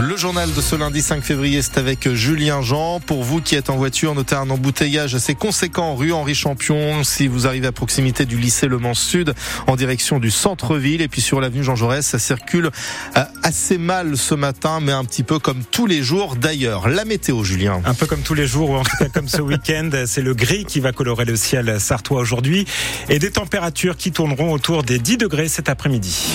Le journal de ce lundi 5 février, c'est avec Julien Jean. Pour vous qui êtes en voiture, notez un embouteillage assez conséquent rue Henri Champion. Si vous arrivez à proximité du lycée Le Mans Sud, en direction du centre-ville, et puis sur l'avenue Jean Jaurès, ça circule euh, assez mal ce matin, mais un petit peu comme tous les jours d'ailleurs. La météo, Julien. Un peu comme tous les jours, ou en tout cas comme ce week-end, c'est le gris qui va colorer le ciel sartois aujourd'hui, et des températures qui tourneront autour des 10 degrés cet après-midi.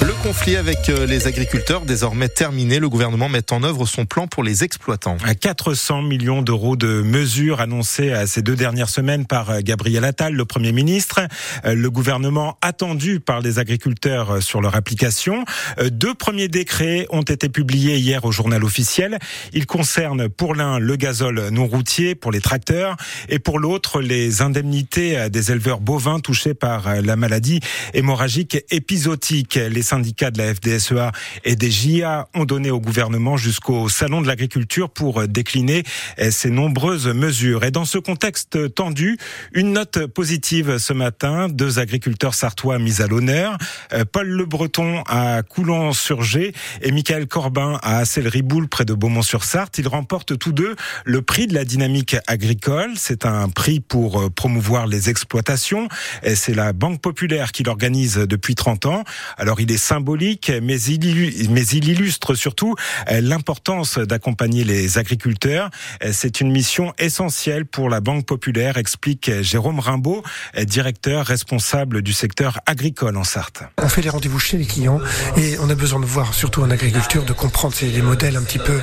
Le conflit avec euh, les agriculteurs désormais terminé, le gouvernement met en œuvre son plan pour les exploitants. À 400 millions d'euros de mesures annoncées ces deux dernières semaines par euh, Gabriel Attal, le Premier ministre. Euh, le gouvernement attendu par les agriculteurs sur leur application. Deux premiers décrets ont été publiés hier au journal officiel. Ils concernent pour l'un le gazole non routier pour les tracteurs et pour l'autre les indemnités des éleveurs bovins touchés par la maladie hémorragique épisodique. Syndicats de la FDSEA et des JA ont donné au gouvernement jusqu'au salon de l'agriculture pour décliner ces nombreuses mesures. Et dans ce contexte tendu, une note positive ce matin, deux agriculteurs sartois mis à l'honneur, euh, Paul Le Breton à Coulon-sur-Gé et Michael Corbin à Assel-Riboul près de Beaumont-sur-Sarthe. Ils remportent tous deux le prix de la dynamique agricole. C'est un prix pour euh, promouvoir les exploitations. C'est la Banque populaire qui l'organise depuis 30 ans. Alors il est symbolique, mais il, mais il illustre surtout euh, l'importance d'accompagner les agriculteurs. Euh, c'est une mission essentielle pour la Banque populaire, explique Jérôme Rimbaud, euh, directeur responsable du secteur agricole en Sarthe. On fait les rendez-vous chez les clients et on a besoin de voir, surtout en agriculture, de comprendre des modèles un petit peu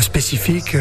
spécifiques.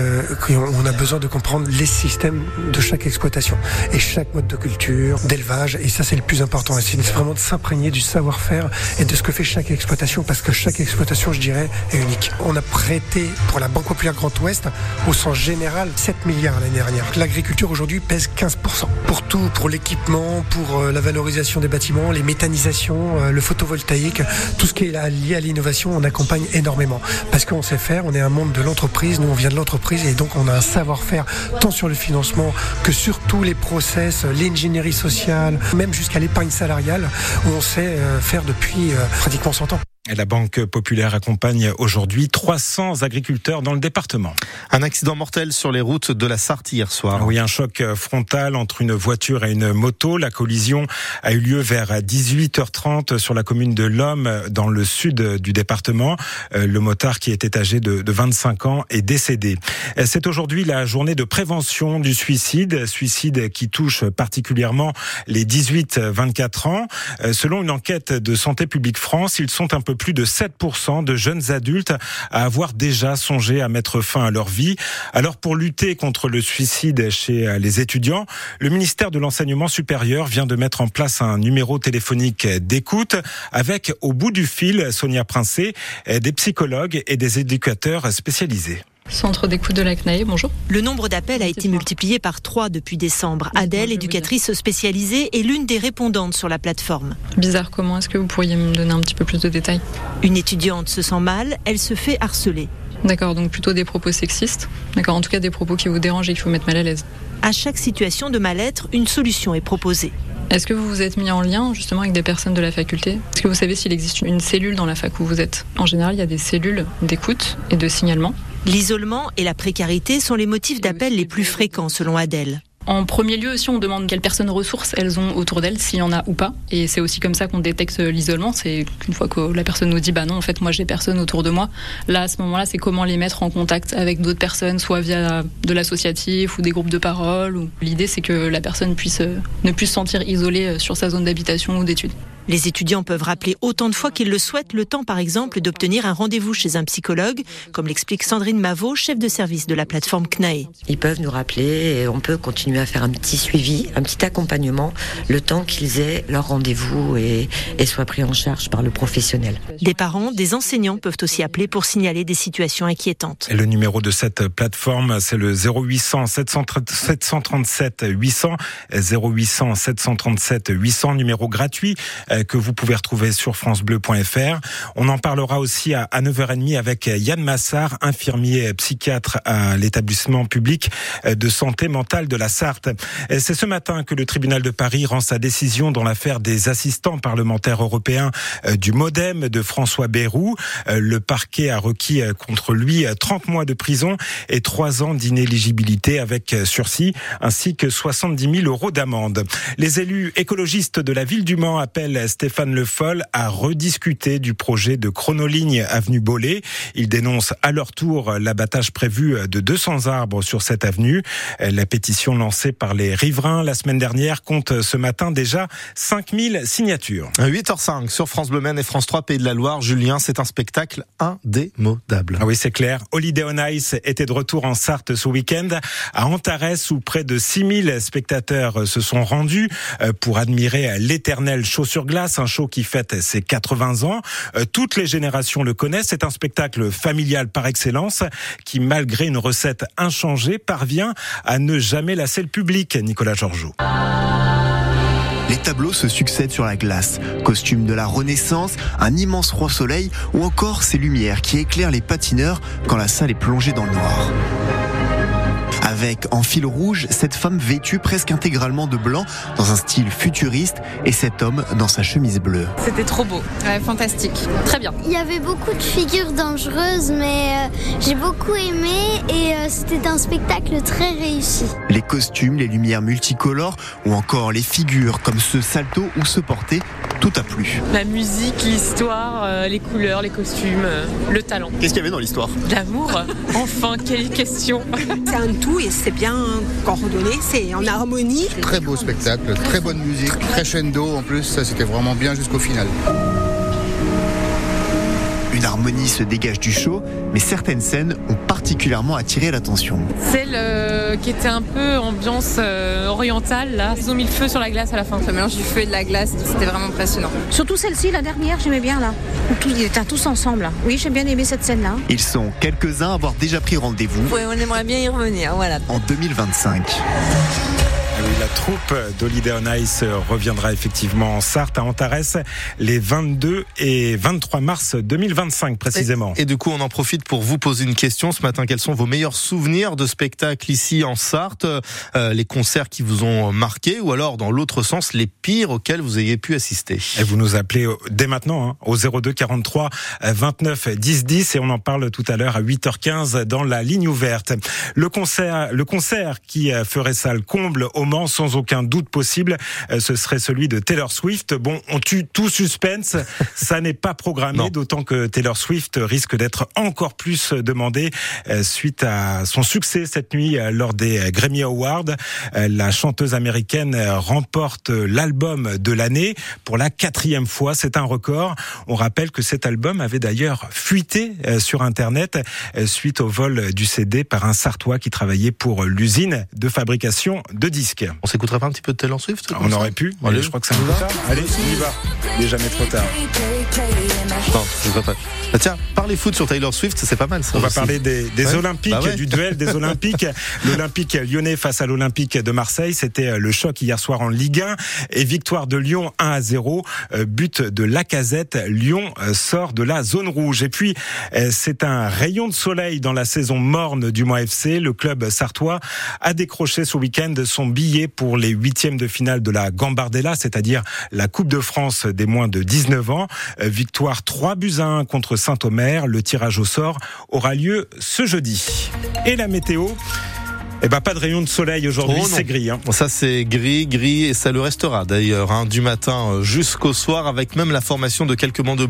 on a besoin de comprendre les systèmes de chaque exploitation et chaque mode de culture, d'élevage. Et ça, c'est le plus important. C'est vraiment de s'imprégner du savoir-faire et de ce que fait chaque exploitation, parce que chaque exploitation, je dirais, est unique. On a prêté pour la Banque Populaire Grand Ouest, au sens général, 7 milliards l'année dernière. L'agriculture aujourd'hui pèse 15%. Pour tout, pour l'équipement, pour euh, la valorisation des bâtiments, les méthanisations, euh, le photovoltaïque, tout ce qui est lié à l'innovation, on accompagne énormément. Parce qu'on sait faire, on est un monde de l'entreprise, nous on vient de l'entreprise et donc on a un savoir-faire tant sur le financement que sur tous les process, l'ingénierie sociale, même jusqu'à l'épargne salariale, où on sait euh, faire depuis pratiquement 100 ans. La Banque Populaire accompagne aujourd'hui 300 agriculteurs dans le département. Un accident mortel sur les routes de la Sarthe hier soir. Oui, un choc frontal entre une voiture et une moto. La collision a eu lieu vers 18h30 sur la commune de L'Homme, dans le sud du département. Euh, le motard, qui était âgé de 25 ans, est décédé. C'est aujourd'hui la journée de prévention du suicide, suicide qui touche particulièrement les 18-24 ans. Euh, selon une enquête de Santé publique France, ils sont un peu plus de 7% de jeunes adultes à avoir déjà songé à mettre fin à leur vie. Alors pour lutter contre le suicide chez les étudiants, le ministère de l'enseignement supérieur vient de mettre en place un numéro téléphonique d'écoute avec au bout du fil, Sonia Princé, des psychologues et des éducateurs spécialisés. Centre d'écoute de la CNAE, bonjour. Le nombre d'appels a été multiplié par 3 depuis décembre. Adèle, éducatrice spécialisée, est l'une des répondantes sur la plateforme. Bizarre, comment est-ce que vous pourriez me donner un petit peu plus de détails? Une étudiante se sent mal, elle se fait harceler. D'accord, donc plutôt des propos sexistes. D'accord, en tout cas des propos qui vous dérangent et qui vous mettent mal à l'aise. À chaque situation de mal-être, une solution est proposée. Est-ce que vous vous êtes mis en lien justement avec des personnes de la faculté? Est-ce que vous savez s'il existe une cellule dans la fac où vous êtes? En général, il y a des cellules d'écoute et de signalement. L'isolement et la précarité sont les motifs d'appel les plus fréquents selon Adèle. En premier lieu aussi, on demande quelles personnes ressources elles ont autour d'elles, s'il y en a ou pas. Et c'est aussi comme ça qu'on détecte l'isolement. C'est qu'une fois que la personne nous dit, bah non, en fait, moi j'ai personne autour de moi. Là, à ce moment-là, c'est comment les mettre en contact avec d'autres personnes, soit via de l'associatif ou des groupes de parole. L'idée, c'est que la personne puisse ne plus se sentir isolée sur sa zone d'habitation ou d'études. Les étudiants peuvent rappeler autant de fois qu'ils le souhaitent le temps, par exemple, d'obtenir un rendez-vous chez un psychologue, comme l'explique Sandrine Mavot, chef de service de la plateforme CNAE. Ils peuvent nous rappeler et on peut continuer à faire un petit suivi, un petit accompagnement, le temps qu'ils aient leur rendez-vous et, et soient pris en charge par le professionnel. Des parents, des enseignants peuvent aussi appeler pour signaler des situations inquiétantes. Et le numéro de cette plateforme, c'est le 0800 737 800, 0800 737 800, numéro gratuit que vous pouvez retrouver sur francebleu.fr. On en parlera aussi à 9h30 avec Yann Massard, infirmier psychiatre à l'établissement public de santé mentale de la C'est ce matin que le tribunal de Paris rend sa décision dans l'affaire des assistants parlementaires européens du Modem de François Bayrou. Le parquet a requis contre lui 30 mois de prison et 3 ans d'inéligibilité avec sursis, ainsi que 70 000 euros d'amende. Les élus écologistes de la ville du Mans appellent Stéphane Le Foll à rediscuter du projet de chronoligne avenue Bollé. Ils dénoncent à leur tour l'abattage prévu de 200 arbres sur cette avenue. La pétition par les riverains la semaine dernière compte ce matin déjà 5000 signatures. 8h05 sur France Bleu Maine et France 3 Pays de la Loire. Julien, c'est un spectacle indémodable. Ah oui, c'est clair. Holiday on Ice était de retour en Sarthe ce week-end à Antares où près de 6000 spectateurs se sont rendus euh, pour admirer l'éternel show sur glace, un show qui fête ses 80 ans. Euh, toutes les générations le connaissent. C'est un spectacle familial par excellence qui, malgré une recette inchangée, parvient à ne jamais lasser public. Nicolas Georgeot. Les tableaux se succèdent sur la glace. Costume de la Renaissance, un immense roi soleil ou encore ces lumières qui éclairent les patineurs quand la salle est plongée dans le noir. Avec en fil rouge cette femme vêtue presque intégralement de blanc dans un style futuriste et cet homme dans sa chemise bleue. C'était trop beau, fantastique, très bien. Il y avait beaucoup de figures dangereuses mais euh, j'ai beaucoup aimé et euh, c'était un spectacle très réussi. Les costumes, les lumières multicolores ou encore les figures comme ce salto ou ce porté, tout a plu. La musique, l'histoire, euh, les couleurs, les costumes, le talent. Qu'est-ce qu'il y avait dans l'histoire? L'amour, enfin, quelle question C'est un tout et c'est bien coordonné, c'est en harmonie. Très beau spectacle, très bonne musique, crescendo en plus, ça c'était vraiment bien jusqu'au final. Une harmonie se dégage du show, mais certaines scènes ont particulièrement attiré l'attention. Celle euh, qui était un peu ambiance euh, orientale, là. Ils ont mis le feu sur la glace à la fin. Le mélange du feu et de la glace, c'était vraiment impressionnant. Surtout celle-ci, la dernière, j'aimais bien là. Ils étaient tous ensemble. Là. Oui, j'ai bien aimé cette scène-là. Ils sont quelques-uns à avoir déjà pris rendez-vous. Oui, on aimerait bien y revenir, voilà. En 2025. Oui, la troupe d'Holiday on Ice reviendra effectivement en Sarthe, à Antares, les 22 et 23 mars 2025 précisément. Et, et, du coup, on en profite pour vous poser une question ce matin. Quels sont vos meilleurs souvenirs de spectacles ici en Sarthe euh, Les concerts qui vous ont marqué ou alors, dans l'autre sens, les pires auxquels vous ayez pu assister? Et vous nous appelez dès maintenant hein, au 02 43 29 10 10 et on en parle tout à l'heure à 8h15 dans la ligne ouverte. Le concert, le concert qui ferait ça le comble au Sans aucun doute possible, ce serait celui de Taylor Swift. Bon, on tue tout suspense, ça n'est pas programmé, d'autant que Taylor Swift risque d'être encore plus demandé suite à son succès cette nuit lors des Grammy Awards. La chanteuse américaine remporte l'album de l'année pour la quatrième fois. C'est un record. On rappelle que cet album avait d'ailleurs fuité sur Internet suite au vol du CD par un Sartois qui travaillait pour l'usine de fabrication de disques. On s'écouterait pas un petit peu de Taylor Swift On aurait pu, mais Allez, je crois que c'est un peu tard. Allez, on y va. Il jamais trop tard. Non, je vois pas. Bah tiens, parler foot sur Taylor Swift, c'est pas mal ça. On va parler des, des Ouais. Olympiques, Bah ouais. du duel des Olympiques. L'Olympique lyonnais face à l'Olympique de Marseille, c'était le choc hier soir en Ligue 1 et victoire de Lyon 1 à 0. Euh, But de Lacazette. Lyon euh, sort de la zone rouge. Et puis, euh, c'est un rayon de soleil dans la saison morne du Mans FC. Le club sartois a décroché ce week-end son billet pour les huitièmes de finale de la Gambardella, c'est-à-dire la Coupe de France des moins de 19 ans. Euh, Victoire 3 buts à 1 contre Saint-Omer. Le tirage au sort aura lieu ce jeudi. Et la météo? Eh ben pas de rayon de soleil aujourd'hui, Oh c'est gris. Hein. Ça c'est gris, gris et ça le restera d'ailleurs hein, du matin euh, jusqu'au soir avec même la formation de quelques bancs de